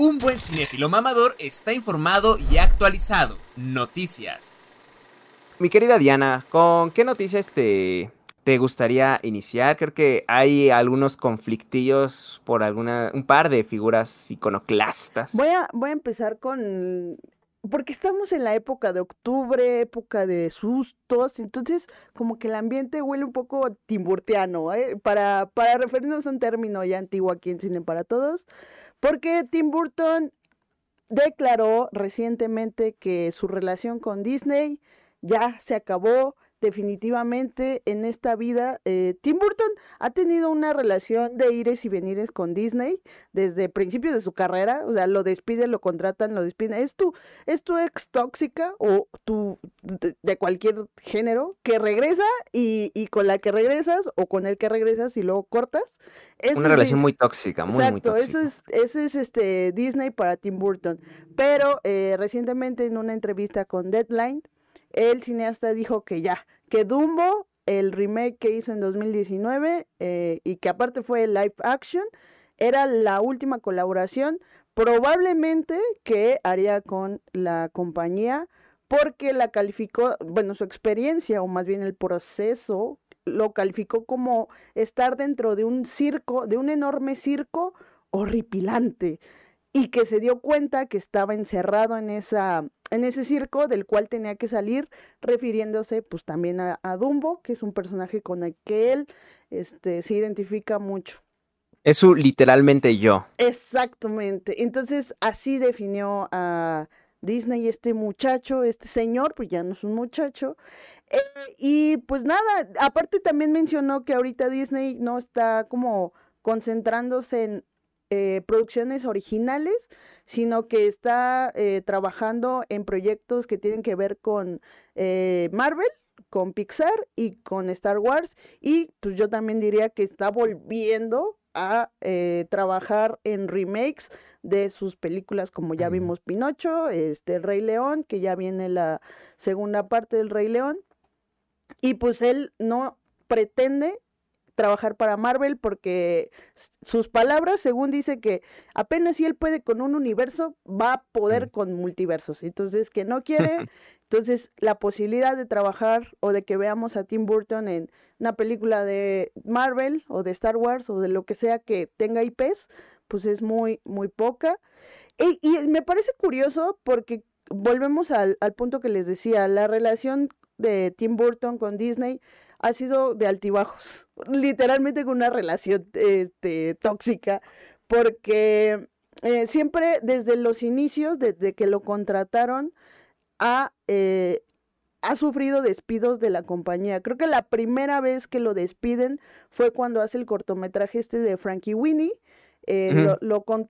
Un buen cinéfilo mamador está informado y actualizado. Noticias. Mi querida Diana, ¿con qué noticias te, te gustaría iniciar? Creo que hay algunos conflictillos por alguna, un par de figuras iconoclastas. Voy a, voy a empezar con porque estamos en la época de octubre, época de sustos, entonces como que el ambiente huele un poco timburtiano, ¿eh? para, para referirnos a un término ya antiguo aquí en Cine para Todos. Porque Tim Burton declaró recientemente que su relación con Disney ya se acabó, definitivamente en esta vida. Eh, Tim Burton ha tenido una relación de ires y venires con Disney desde principios de su carrera. O sea, lo despiden, lo contratan, lo despiden. ¿Es tu, es tu ex tóxica o tu de, cualquier género que regresa y, y, con la que regresas o con el que regresas y luego cortas? una relación muy tóxica, muy, Exacto, muy tóxica. Eso es, eso es este Disney para Tim Burton. Pero eh, recientemente en una entrevista con Deadline, el cineasta dijo que ya, que Dumbo, el remake que hizo en 2019 eh, y que aparte fue live action, era la última colaboración probablemente que haría con la compañía porque la calificó, bueno, su experiencia o más bien el proceso lo calificó como estar dentro de un circo, de un enorme circo horripilante y que se dio cuenta que estaba encerrado en esa en ese circo del cual tenía que salir, refiriéndose pues también a, Dumbo, que es un personaje con el que él este, se identifica mucho. Es su literalmente yo. Exactamente. Entonces así definió a Disney este muchacho, este señor, pues ya no es un muchacho. Eh, y pues nada, aparte también mencionó que ahorita Disney no está como concentrándose en eh, producciones originales, sino que está eh, trabajando en proyectos que tienen que ver con eh, Marvel, con Pixar y con Star Wars. Y pues yo también diría que está volviendo a trabajar en remakes de sus películas como ya vimos Pinocho, este El Rey León, que ya viene la segunda parte del Rey León. Y pues él no pretende trabajar para Marvel porque sus palabras, según dice que apenas si él puede con un universo, va a poder con multiversos. Entonces, que no quiere, entonces la posibilidad de trabajar o de que veamos a Tim Burton en una película de Marvel o de Star Wars o de lo que sea que tenga IPs, pues es muy, muy poca. Y, y me parece curioso porque volvemos al, al punto que les decía, la relación de Tim Burton con Disney ha sido de altibajos, literalmente con una relación este, tóxica, porque eh, siempre desde los inicios, desde que lo contrataron, ha, eh, ha sufrido despidos de la compañía. Creo que la primera vez que lo despiden fue cuando hace el cortometraje este de Frankie Winnie. Eh, lo,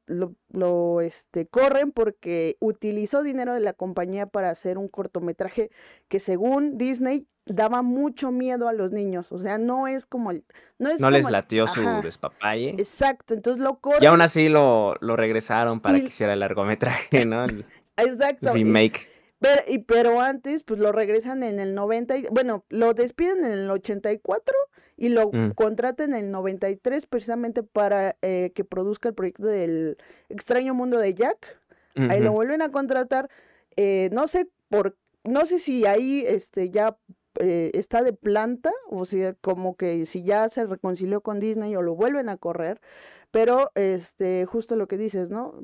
lo, lo, este, corren porque utilizó dinero de la compañía para hacer un cortometraje que según Disney daba mucho miedo a los niños, o sea, no es como el... No, es no les latió su despapalle. Exacto, entonces lo corren. Y aún así lo, lo regresaron para que hiciera el largometraje, ¿no? Exacto. remake. pero, y, pero antes, pues lo regresan en el 90, bueno, lo despiden en el 84 y lo mm. contratan en el 93 precisamente para eh, que produzca el proyecto del extraño mundo de Jack. Ahí lo vuelven a contratar. Eh, no sé por no sé si ahí este ya eh, está de planta, o sea, como que si ya se reconcilió con Disney o lo vuelven a correr, pero este, justo lo que dices, ¿no?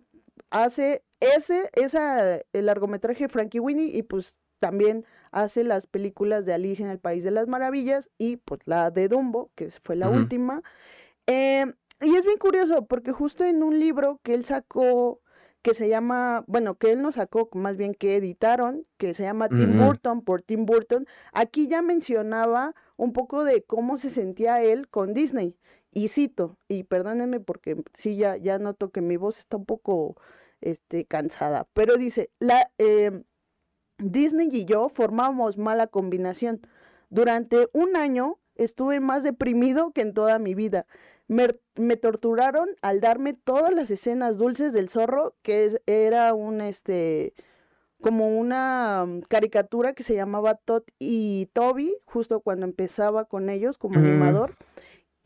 Hace ese, esa, el largometraje Frankie Winnie y pues también hace las películas de Alicia en el País de las Maravillas y pues la de Dumbo, que fue la última. Eh, y es bien curioso porque justo en un libro que él sacó que se llama, bueno, que él nos sacó, más bien que editaron, que se llama Tim Burton por Tim Burton. Aquí ya mencionaba un poco de cómo se sentía él con Disney. Y cito, y perdónenme porque sí, ya, ya noto que mi voz está un poco este, cansada, pero dice, la, eh, Disney y yo formamos mala combinación. Durante un año estuve más deprimido que en toda mi vida. Me, torturaron al darme todas las escenas dulces del zorro, que era un, este, como una mm, caricatura que se llamaba Todd y Toby, justo cuando empezaba con ellos como animador.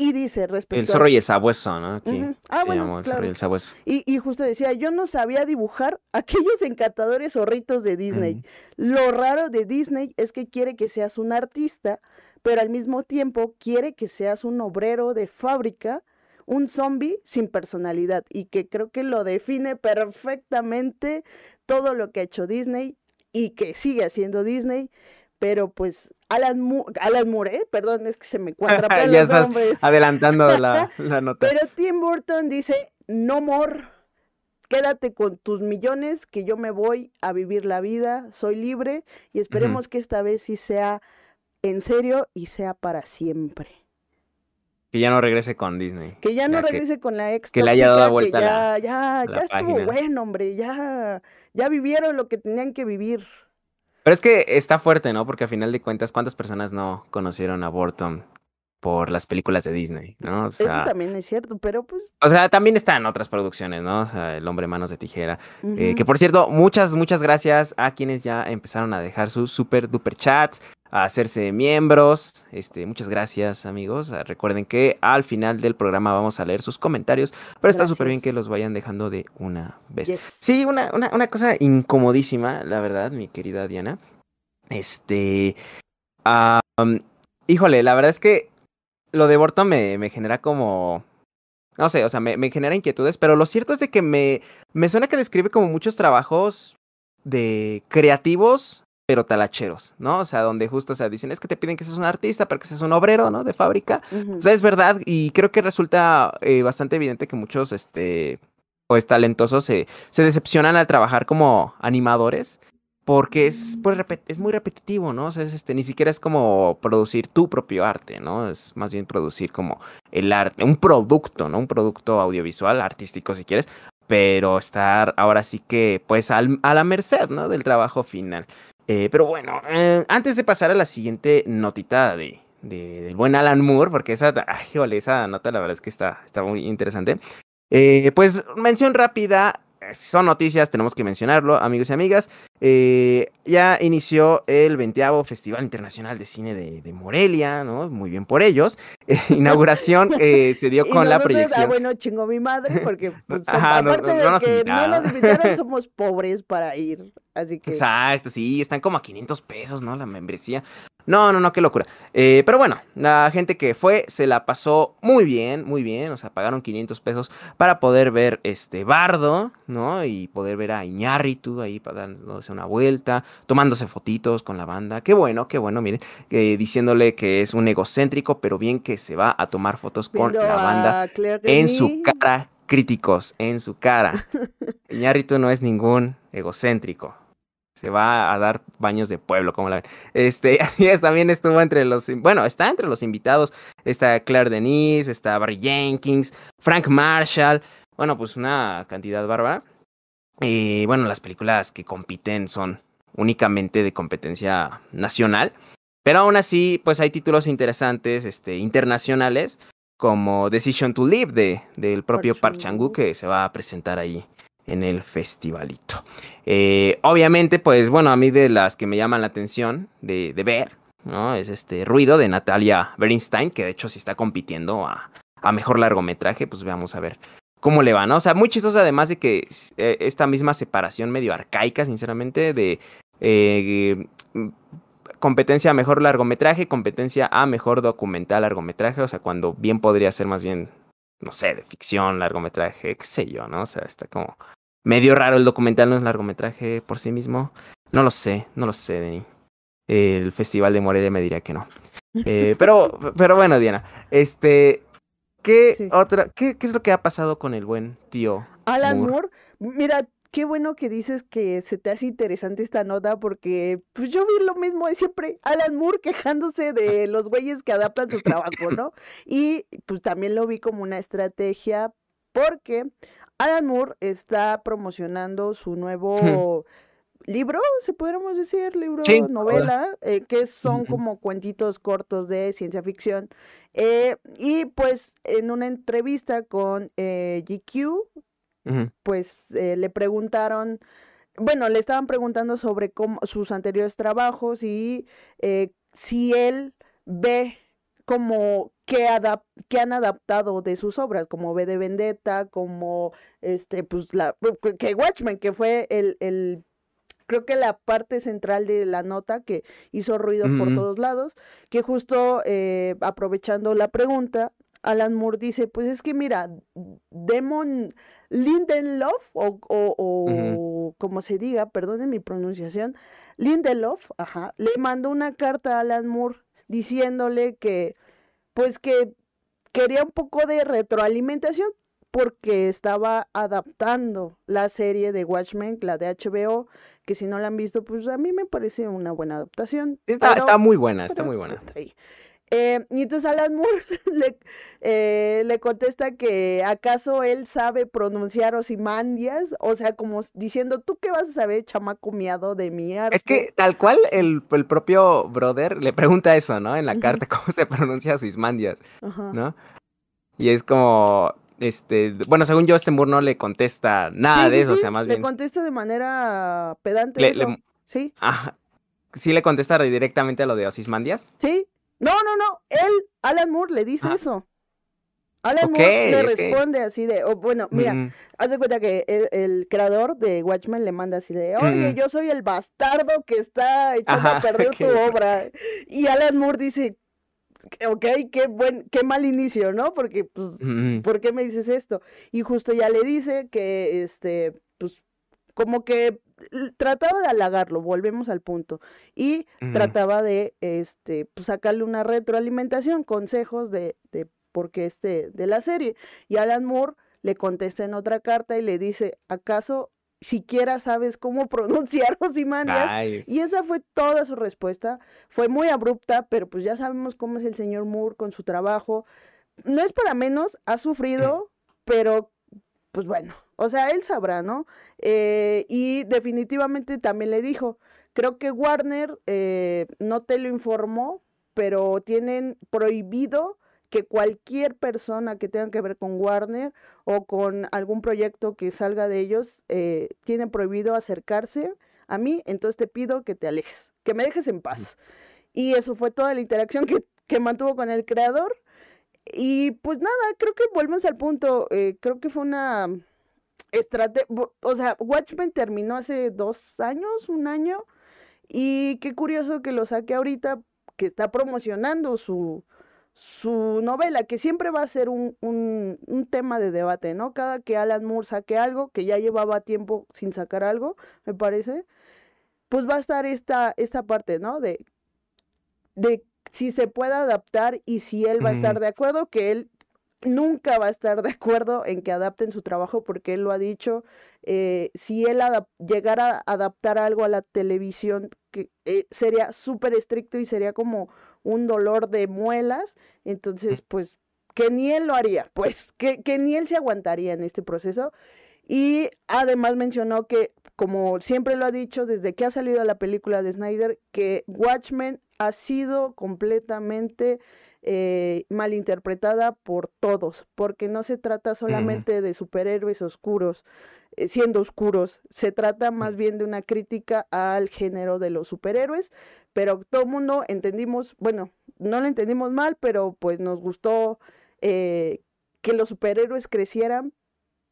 Y dice respecto El zorro y el sabueso, ¿no? Aquí. Ah, se bueno, llamó el zorro claro. y el sabueso. Y, y justo decía, yo no sabía dibujar aquellos encantadores zorritos de Disney. Lo raro de Disney es que quiere que seas un artista, pero al mismo tiempo quiere que seas un obrero de fábrica, un zombie sin personalidad. Y que creo que lo define perfectamente todo lo que ha hecho Disney y que sigue haciendo Disney. Pero pues Alan, Mu- Alan Moore, ¿eh? perdón, es que se me cuatrapean Ya estás. Adelantando la, la nota. Pero Tim Burton dice, no more, quédate con tus millones, que yo me voy a vivir la vida, soy libre y esperemos que esta vez sí sea en serio y sea para siempre. Que ya no regrese con Disney. Que ya no Ya que- regrese con la ex que le haya dado vuelta que la- ya, ya, la ya estuvo bueno, hombre, ya, ya vivieron lo que tenían que vivir. Pero es que está fuerte, ¿no? Porque a final de cuentas, ¿cuántas personas no conocieron a Burton por las películas de Disney, ¿no? O Eso sea, también es cierto, pero pues... o sea, también están otras producciones, ¿no? O sea, El hombre manos de tijera. Eh, que por cierto, muchas, muchas gracias a quienes ya empezaron a dejar sus super duper chats, a hacerse miembros. Este, muchas gracias, amigos. Ah, Recuerden que al final del programa vamos a leer sus comentarios, pero está súper bien que los vayan dejando de una vez. Yes. Sí, una, una, una cosa incomodísima, la verdad, mi querida Diana. Este. um, híjole, la verdad es que lo de Burton me, me genera como. No sé, o sea, me, me genera inquietudes, pero lo cierto es de que me, me suena que describe como muchos trabajos de creativos, pero talacheros, ¿no? O sea, donde justo, o sea, dicen, es que te piden que seas un artista, pero que seas un obrero, ¿no? De fábrica. O sea, es verdad, y creo que resulta eh, bastante evidente que muchos, este, pues talentosos se, se decepcionan al trabajar como animadores, porque es, pues, es muy repetitivo, ¿no? O sea, es, este, ni siquiera es como producir tu propio arte, ¿no? Es más bien producir como el arte, un producto, ¿no? Un producto audiovisual, artístico si quieres, pero estar ahora sí que, pues, al- a la merced, ¿no? Del trabajo final. Eh, pero bueno, eh, antes de pasar a la siguiente notita de, de- del buen Alan Moore, porque esa, ay, híjole, esa nota la verdad es que está, está muy interesante. Eh, pues mención rápida, eh, son noticias, tenemos que mencionarlo, amigos y amigas. Eh, ya inició el 20 Festival Internacional de Cine de, de Morelia, ¿no? Muy bien por ellos. Eh, inauguración eh, se dio con la nosotros, proyección. Ah, bueno, chingó mi madre, porque pues, Ajá, no- aparte no de que no nos invitaron, somos pobres para ir. Así que Exacto, sí, están como a 500 pesos, ¿no? La membresía. No, no, no, qué locura. Eh, pero bueno, la gente que fue se la pasó muy bien, muy bien. O sea, pagaron 500 pesos para poder ver este Bardo, ¿no? Y poder ver a Iñárritu ahí para dándose una vuelta, tomándose fotitos con la banda. Qué bueno, qué bueno, miren. eh, diciéndole que es un egocéntrico, pero bien que se va a tomar fotos con la banda a Claire en su cara, críticos, en su cara. Iñárritu no es ningún egocéntrico. Se va a dar baños de pueblo, como la ven. Este, es, también estuvo entre los, bueno, está entre los invitados. Está Claire Denise, está Barry Jenkins, Frank Marshall. Bueno, pues una cantidad bárbara. Y bueno, las películas que compiten son únicamente de competencia nacional. Pero aún así, pues hay títulos interesantes, este, internacionales, como Decision to Live de, del propio Park Park Chan-wook. que se va a presentar ahí en el festivalito. Eh, obviamente, pues bueno, a mí de las que me llaman la atención de, de ver, ¿no? Es este Ruido de Natalia Bernstein, que de hecho sí está compitiendo a, a mejor largometraje, pues veamos a ver cómo le va, ¿no? O sea, muy chistoso además de que eh, esta misma separación medio arcaica, sinceramente, de eh, mm, competencia a mejor largometraje, competencia a mejor documental largometraje, o sea, cuando bien podría ser más bien, no sé, de ficción, largometraje, qué sé yo, ¿no? O sea, está como medio raro el documental, no es largometraje por sí mismo. No lo sé, no lo sé, Denny. El Festival de Morelia me diría que no. Eh, pero, pero bueno, Diana, este, ¿qué Sí. otra, qué, qué es lo que ha pasado con el buen tío? Alan Moore. Moore. Mira, qué bueno que dices que se te hace interesante esta nota porque pues yo vi lo mismo de siempre. Alan Moore quejándose de los güeyes que adaptan su trabajo, ¿no? Y pues también lo vi como una estrategia porque Alan Moore está promocionando su nuevo libro, si podríamos decir, libro, Sí, novela, eh, que son como cuentitos cortos de ciencia ficción. Eh, y pues en una entrevista con eh, GQ, Ujú. pues eh, le preguntaron, bueno, le estaban preguntando sobre cómo, sus anteriores trabajos y eh, si él ve como que, que han adaptado de sus obras, como V de Vendetta, como este, pues la que Watchmen, que fue el, el creo que la parte central de la nota que hizo ruido por todos lados, que justo eh, aprovechando la pregunta, Alan Moore dice, pues es que mira, Demon Lindelof, o, o, como se diga, perdonen mi pronunciación, Lindelof, ajá, le mandó una carta a Alan Moore diciéndole que, pues que quería un poco de retroalimentación porque estaba adaptando la serie de Watchmen, la de HBO, que si no la han visto, pues a mí me parece una buena adaptación. Está, está muy buena, está muy buena. Eh, y entonces Alan Moore le, eh, le, contesta que acaso él sabe pronunciar Osimandias, o sea, como diciendo, ¿tú qué vas a saber, chamaco miado de mi arte? Es que tal cual el, el propio brother le pregunta eso, ¿no? En la carta, ¿cómo se pronuncia Osimandias? ¿No? Y es como, este, bueno, según yo, este Moore no le contesta nada de eso, o sea, más bien. Le contesta de manera pedante. eso. Sí. ¿Sí le contesta directamente a lo de Osismandias? Sí, no, no, no. Él, Alan Moore, le dice eso. Alan Moore le responde así de, bueno, mira, mm. haz de cuenta que el, creador de Watchmen le manda así de, oye, mm. yo soy el bastardo que está echando a perder tu obra. Y Alan Moore dice, ok, qué buen, qué mal inicio, ¿no? Porque, pues, ¿por qué me dices esto? Y justo ya le dice que, este, pues, como que trataba de halagarlo, volvemos al punto, y trataba de este, pues, sacarle una retroalimentación, consejos de, de por qué este, de la serie. Y Alan Moore le contesta en otra carta y le dice, ¿acaso siquiera sabes cómo pronunciar Ozymandias? Y esa fue toda su respuesta. Fue muy abrupta, pero pues ya sabemos cómo es el señor Moore con su trabajo. No es para menos, ha sufrido, pero pues bueno, o sea, él sabrá, ¿no? Eh, y definitivamente también le dijo, creo que Warner eh, no te lo informó, pero tienen prohibido que cualquier persona que tenga que ver con Warner o con algún proyecto que salga de ellos, eh, tiene prohibido acercarse a mí, entonces te pido que te alejes, que me dejes en paz. Y eso fue toda la interacción que, que mantuvo con el creador. Y pues nada, creo que volvemos al punto. Eh, creo que fue una estrategia. O sea, Watchmen terminó hace dos años, un año. Y qué curioso que lo saque ahorita, que está promocionando su, su novela, que siempre va a ser un, un, un, tema de debate, ¿no? Cada que Alan Moore saque algo, que ya llevaba tiempo sin sacar algo, me parece, pues va a estar esta, esta parte, ¿no? De, de si se puede adaptar y si él va a estar de acuerdo, que él nunca va a estar de acuerdo en que adapten su trabajo porque él lo ha dicho. Eh, si él llegara a adaptar algo a la televisión, que eh, sería súper estricto y sería como un dolor de muelas, entonces pues que ni él lo haría, pues que, que ni él se aguantaría en este proceso. Y además mencionó que, como siempre lo ha dicho desde que ha salido la película de Snyder, que Watchmen ha sido completamente eh, malinterpretada por todos, porque no se trata solamente de superhéroes oscuros, eh, siendo oscuros, se trata más bien de una crítica al género de los superhéroes, pero todo el mundo entendimos, bueno, no lo entendimos mal, pero pues nos gustó eh, que los superhéroes crecieran,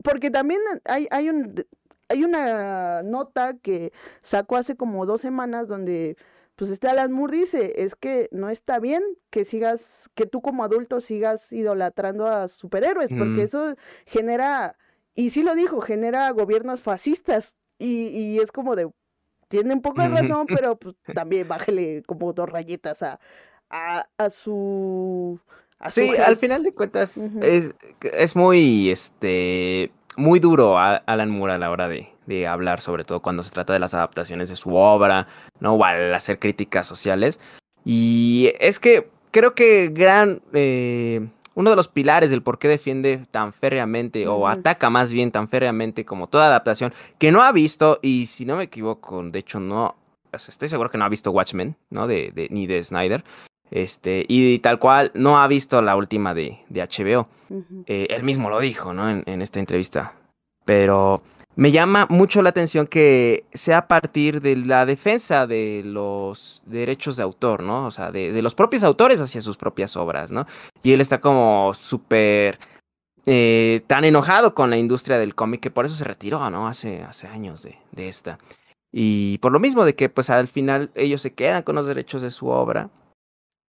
porque también hay, hay, un, hay una nota que sacó hace como dos semanas donde pues este Alan Moore dice, es que no está bien que sigas, que tú como adulto sigas idolatrando a superhéroes, porque eso genera, y sí lo dijo, genera gobiernos fascistas, y, y es como de, tiene un poco de razón, pero pues también bájale como dos rayitas a, a, a su... sí, al final de cuentas es, es muy, este, muy duro a Alan Moore a la hora de, de, hablar, sobre todo cuando se trata de las adaptaciones de su obra, ¿no? O al hacer críticas sociales. Y es que creo que gran. Eh, uno de los pilares del por qué defiende tan férreamente, o ataca más bien tan férreamente como toda adaptación, que no ha visto, y si no me equivoco, de hecho no. estoy seguro que no ha visto Watchmen, ¿no? De, de, ni de Snyder. Este, y tal cual no ha visto la última de, de HBO. Eh, él mismo lo dijo, ¿no? En, esta entrevista. Pero me llama mucho la atención que sea a partir de la defensa de los derechos de autor, ¿no? O sea, de, de los propios autores hacia sus propias obras, ¿no? Y él está como súper eh, tan enojado con la industria del cómic que por eso se retiró, ¿no? Hace, hace años de, de esta. Y por lo mismo de que pues al final ellos se quedan con los derechos de su obra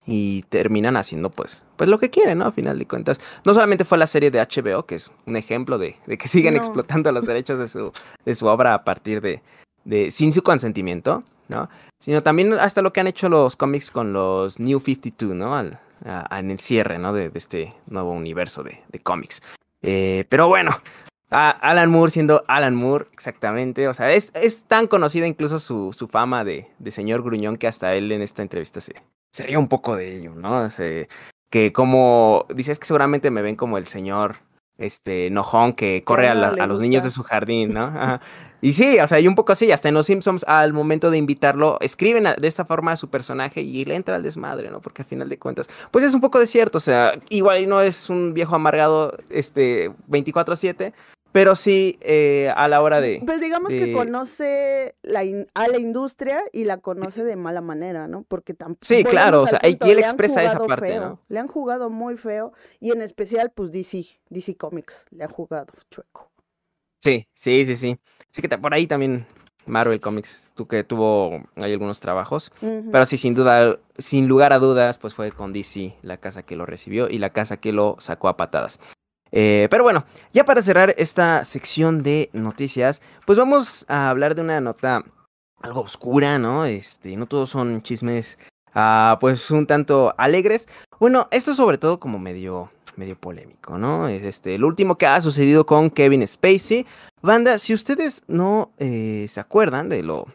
y terminan haciendo pues, pues lo que quieren, ¿no? A final de cuentas. No solamente fue la serie de HBO, que es un ejemplo de, de que siguen No. explotando los derechos de su, de su obra a partir de, de, sin su consentimiento, ¿no? Sino también hasta lo que han hecho los cómics con los New 52, ¿no? Al, a- a- en el cierre, ¿no? De, de este nuevo universo de, de cómics. Eh, pero bueno, a- Alan Moore siendo Alan Moore, exactamente. O sea, es, es tan conocida incluso su, su fama de, de señor gruñón que hasta él en esta entrevista se, se ríe un poco de ello, ¿no? Se- que como, dices que seguramente me ven como el señor este enojón que corre a, la- a los niños de su jardín, ¿no? Ajá. Y sí, o sea, y un poco así, hasta en Los Simpsons al momento de invitarlo, escriben a- de esta forma a su personaje y le entra al desmadre, ¿no? Porque a final de cuentas, pues es un poco de cierto, o sea, igual no es un viejo amargado, este, 24/7, pero sí eh, a la hora de... Pues digamos de- que conoce la in- a la industria y la conoce de mala manera, ¿no? Porque tampoco. Sí, claro, o sea, y él expresa esa parte, ¿no? Le han jugado muy feo y en especial, pues DC, DC Comics le ha jugado chueco. Sí, sí, sí, sí. Sí que por ahí también Marvel Comics, tú que tuvo hay algunos trabajos, pero sí, sin duda, sin lugar a dudas, pues fue con DC la casa que lo recibió y la casa que lo sacó a patadas. Eh, pero bueno, ya para cerrar esta sección de noticias, pues vamos a hablar de una nota algo oscura, ¿no? Este, no todos son chismes, ah, pues un tanto alegres. Bueno, esto es sobre todo como medio, medio polémico, ¿no? Es este, lo último que ha sucedido con Kevin Spacey. Banda, si ustedes no eh, se acuerdan de lo,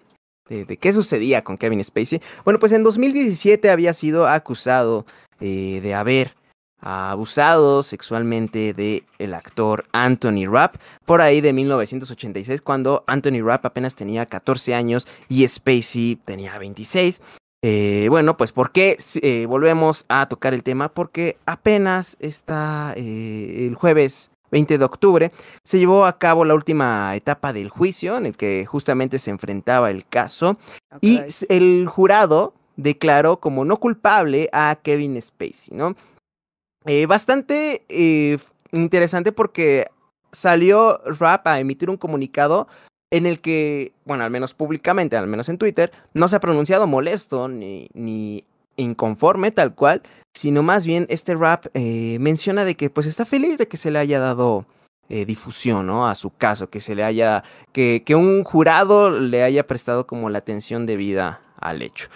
de, de qué sucedía con Kevin Spacey, bueno, pues en 2017 había sido acusado eh, de haber abusado sexualmente de el actor Anthony Rapp por ahí de 1986 cuando Anthony Rapp apenas tenía 14 años y Spacey tenía 26. Eh, bueno, pues ¿por qué eh, volvemos a tocar el tema? Porque apenas está eh, el jueves 20 de octubre se llevó a cabo la última etapa del juicio en el que justamente se enfrentaba el caso Ah, y el jurado declaró como no culpable a Kevin Spacey, ¿no? Eh, bastante eh, interesante porque salió Rap a emitir un comunicado en el que, bueno, al menos públicamente, al menos en Twitter, no se ha pronunciado molesto ni, ni inconforme tal cual, sino más bien este rap eh, menciona de que pues está feliz de que se le haya dado difusión, ¿no? A su caso, que se le haya, que, que un jurado le haya prestado como la atención debida al hecho.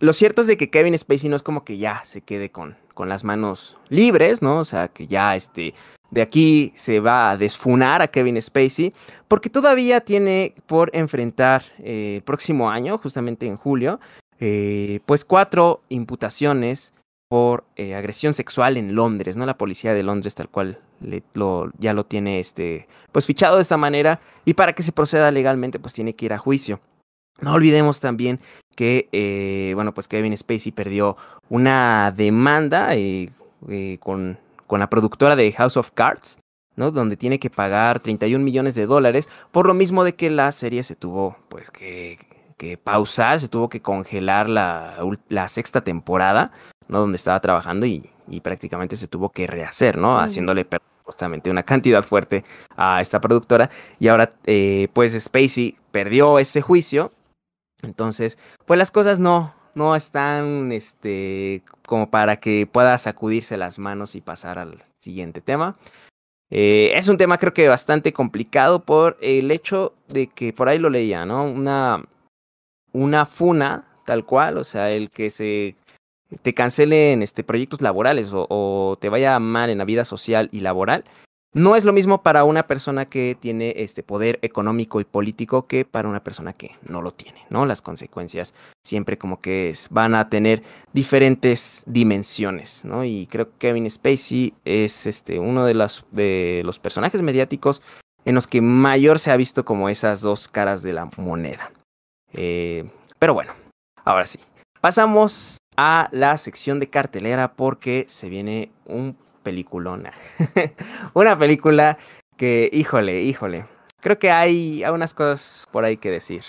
Lo cierto es de que Kevin Spacey no es como que ya se quede con, con las manos libres, ¿no? O sea, que ya este, de aquí se va a desfunar a Kevin Spacey, porque todavía tiene por enfrentar eh, el próximo año, justamente en julio, eh, pues cuatro imputaciones por eh, agresión sexual en Londres, ¿no? La policía de Londres tal cual le- lo, ya lo tiene este, pues fichado de esta manera y para que se proceda legalmente pues tiene que ir a juicio. No olvidemos también que, eh, bueno, pues Kevin Spacey perdió una demanda eh, eh, con, con la productora de House of Cards, ¿no? Donde tiene que pagar 31 millones de dólares por lo mismo de que la serie se tuvo, pues, que, que pausar, se tuvo que congelar la, la sexta temporada, ¿no? Donde estaba trabajando y, y prácticamente se tuvo que rehacer, ¿no? Haciéndole justamente una cantidad fuerte a esta productora y ahora, eh, pues, Spacey perdió ese juicio entonces, pues las cosas no, no están, este, como para que pueda sacudirse las manos y pasar al siguiente tema. Eh, es un tema creo que bastante complicado por el hecho de que por ahí lo leía, ¿no? Una, una funa tal cual, o sea, el que se te cancelen este, proyectos laborales o, o te vaya mal en la vida social y laboral, no es lo mismo para una persona que tiene este poder económico y político que para una persona que no lo tiene, ¿no? Las consecuencias siempre como que van a tener diferentes dimensiones, ¿no? Y creo que Kevin Spacey es este uno de los de los personajes mediáticos en los que mayor se ha visto como esas dos caras de la moneda. Eh, pero bueno, ahora sí. Pasamos a la sección de cartelera porque se viene un peliculona. Una película que, híjole, híjole. Creo que hay unas cosas por ahí que decir.